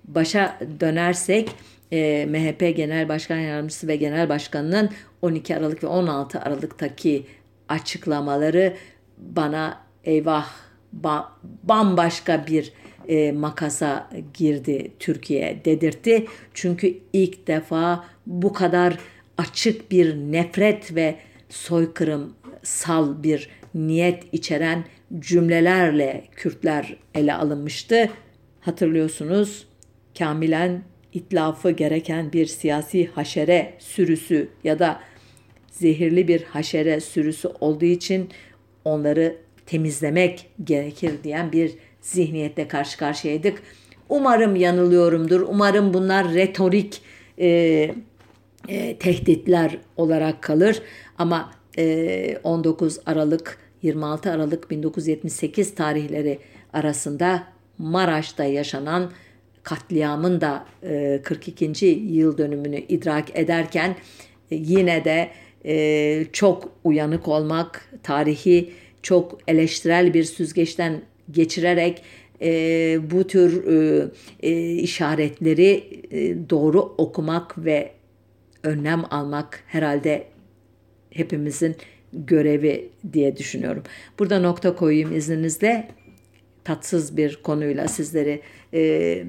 başa dönersek e, MHP Genel Başkan Yardımcısı ve Genel Başkanı'nın 12 Aralık ve 16 Aralık'taki açıklamaları bana eyvah ba, bambaşka bir e, makasa girdi Türkiye dedirtti. Çünkü ilk defa bu kadar açık bir nefret ve soykırımsal bir niyet içeren cümlelerle Kürtler ele alınmıştı. Hatırlıyorsunuz kamilen itlafı gereken bir siyasi haşere sürüsü ya da zehirli bir haşere sürüsü olduğu için onları temizlemek gerekir diyen bir zihniyette karşı karşıyaydık. Umarım yanılıyorumdur. Umarım bunlar retorik e, e, tehditler olarak kalır. Ama e, 19 Aralık 26 Aralık 1978 tarihleri arasında Maraş'ta yaşanan katliamın da 42. E, yıl dönümünü idrak ederken e, yine de e, çok uyanık olmak, tarihi çok eleştirel bir süzgeçten geçirerek bu tür işaretleri doğru okumak ve önlem almak herhalde hepimizin görevi diye düşünüyorum. Burada nokta koyayım izninizle. Tatsız bir konuyla sizleri e,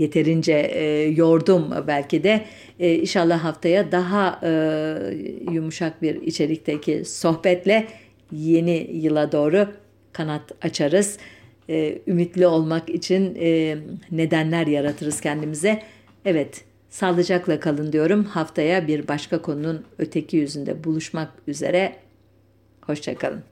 yeterince e, yordum belki de. E, inşallah haftaya daha e, yumuşak bir içerikteki sohbetle yeni yıla doğru kanat açarız. E, ümitli olmak için e, nedenler yaratırız kendimize. Evet, sağlıcakla kalın diyorum. Haftaya bir başka konunun öteki yüzünde buluşmak üzere. Hoşçakalın.